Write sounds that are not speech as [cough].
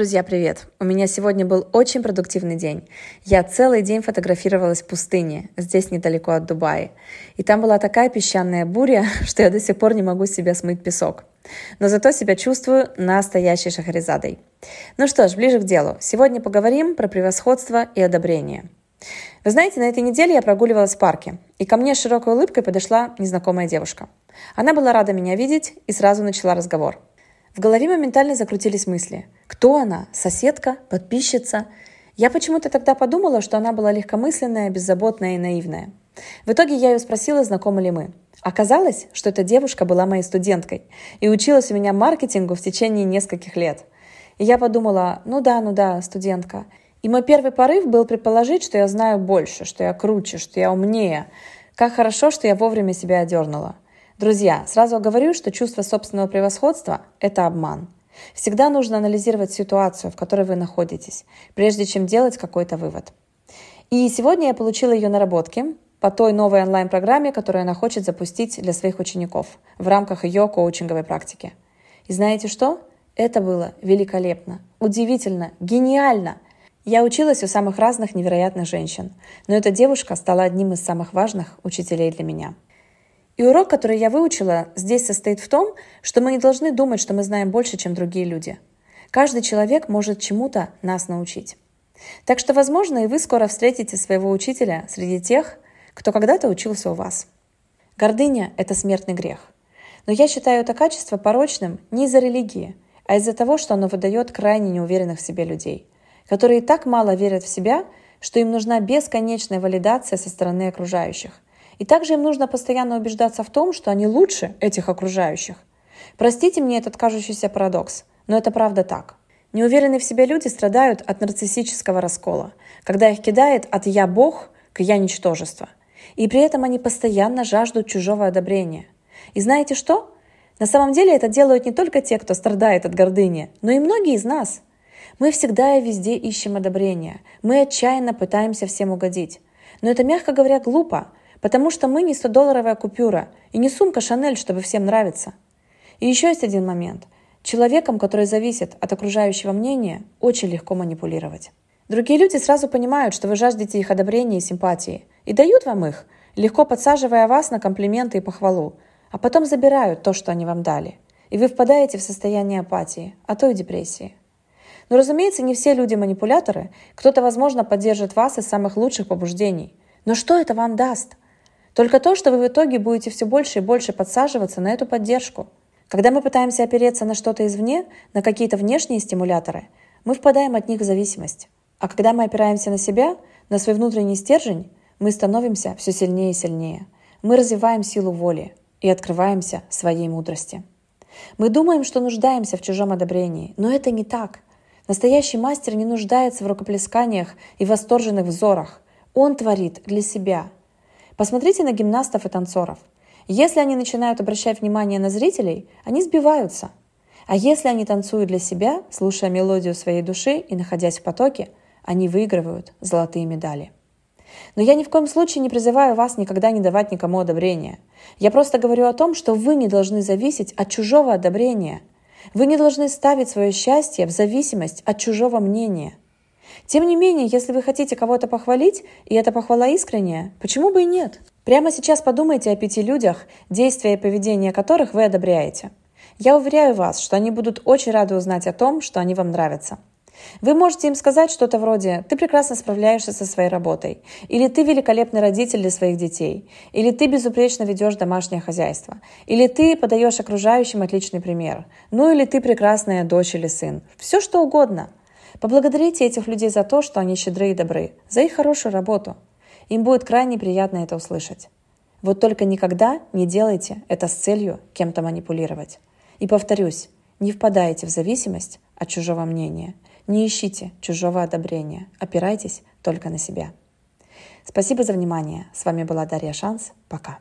Друзья, привет! У меня сегодня был очень продуктивный день. Я целый день фотографировалась в пустыне, здесь недалеко от Дубая. И там была такая песчаная буря, [laughs] что я до сих пор не могу себя смыть песок. Но зато себя чувствую настоящей шахаризадой. Ну что ж, ближе к делу. Сегодня поговорим про превосходство и одобрение. Вы знаете, на этой неделе я прогуливалась в парке, и ко мне с широкой улыбкой подошла незнакомая девушка. Она была рада меня видеть и сразу начала разговор – в голове моментально закрутились мысли. Кто она? Соседка? Подписчица? Я почему-то тогда подумала, что она была легкомысленная, беззаботная и наивная. В итоге я ее спросила, знакомы ли мы. Оказалось, что эта девушка была моей студенткой и училась у меня маркетингу в течение нескольких лет. И я подумала, ну да, ну да, студентка. И мой первый порыв был предположить, что я знаю больше, что я круче, что я умнее. Как хорошо, что я вовремя себя одернула. Друзья, сразу говорю, что чувство собственного превосходства – это обман. Всегда нужно анализировать ситуацию, в которой вы находитесь, прежде чем делать какой-то вывод. И сегодня я получила ее наработки по той новой онлайн-программе, которую она хочет запустить для своих учеников в рамках ее коучинговой практики. И знаете что? Это было великолепно, удивительно, гениально. Я училась у самых разных невероятных женщин, но эта девушка стала одним из самых важных учителей для меня – и урок, который я выучила, здесь состоит в том, что мы не должны думать, что мы знаем больше, чем другие люди. Каждый человек может чему-то нас научить. Так что, возможно, и вы скоро встретите своего учителя среди тех, кто когда-то учился у вас. Гордыня – это смертный грех. Но я считаю это качество порочным не из-за религии, а из-за того, что оно выдает крайне неуверенных в себе людей, которые так мало верят в себя, что им нужна бесконечная валидация со стороны окружающих – и также им нужно постоянно убеждаться в том, что они лучше этих окружающих. Простите мне этот кажущийся парадокс, но это правда так. Неуверенные в себе люди страдают от нарциссического раскола, когда их кидает от «я Бог» к «я ничтожество». И при этом они постоянно жаждут чужого одобрения. И знаете что? На самом деле это делают не только те, кто страдает от гордыни, но и многие из нас. Мы всегда и везде ищем одобрения. Мы отчаянно пытаемся всем угодить. Но это, мягко говоря, глупо, Потому что мы не 100-долларовая купюра и не сумка Шанель, чтобы всем нравиться. И еще есть один момент. Человеком, который зависит от окружающего мнения, очень легко манипулировать. Другие люди сразу понимают, что вы жаждете их одобрения и симпатии, и дают вам их, легко подсаживая вас на комплименты и похвалу, а потом забирают то, что они вам дали. И вы впадаете в состояние апатии, а то и депрессии. Но, разумеется, не все люди манипуляторы. Кто-то, возможно, поддержит вас из самых лучших побуждений. Но что это вам даст? Только то, что вы в итоге будете все больше и больше подсаживаться на эту поддержку. Когда мы пытаемся опереться на что-то извне, на какие-то внешние стимуляторы, мы впадаем от них в зависимость. А когда мы опираемся на себя, на свой внутренний стержень, мы становимся все сильнее и сильнее. Мы развиваем силу воли и открываемся своей мудрости. Мы думаем, что нуждаемся в чужом одобрении, но это не так. Настоящий мастер не нуждается в рукоплесканиях и восторженных взорах. Он творит для себя, Посмотрите на гимнастов и танцоров. Если они начинают обращать внимание на зрителей, они сбиваются. А если они танцуют для себя, слушая мелодию своей души и находясь в потоке, они выигрывают золотые медали. Но я ни в коем случае не призываю вас никогда не давать никому одобрения. Я просто говорю о том, что вы не должны зависеть от чужого одобрения. Вы не должны ставить свое счастье в зависимость от чужого мнения. Тем не менее, если вы хотите кого-то похвалить, и эта похвала искренняя, почему бы и нет? Прямо сейчас подумайте о пяти людях, действия и поведение которых вы одобряете. Я уверяю вас, что они будут очень рады узнать о том, что они вам нравятся. Вы можете им сказать что-то вроде «ты прекрасно справляешься со своей работой», или «ты великолепный родитель для своих детей», или «ты безупречно ведешь домашнее хозяйство», или «ты подаешь окружающим отличный пример», ну или «ты прекрасная дочь или сын». Все что угодно – Поблагодарите этих людей за то, что они щедры и добры, за их хорошую работу. Им будет крайне приятно это услышать. Вот только никогда не делайте это с целью кем-то манипулировать. И повторюсь, не впадайте в зависимость от чужого мнения, не ищите чужого одобрения, опирайтесь только на себя. Спасибо за внимание. С вами была Дарья Шанс. Пока.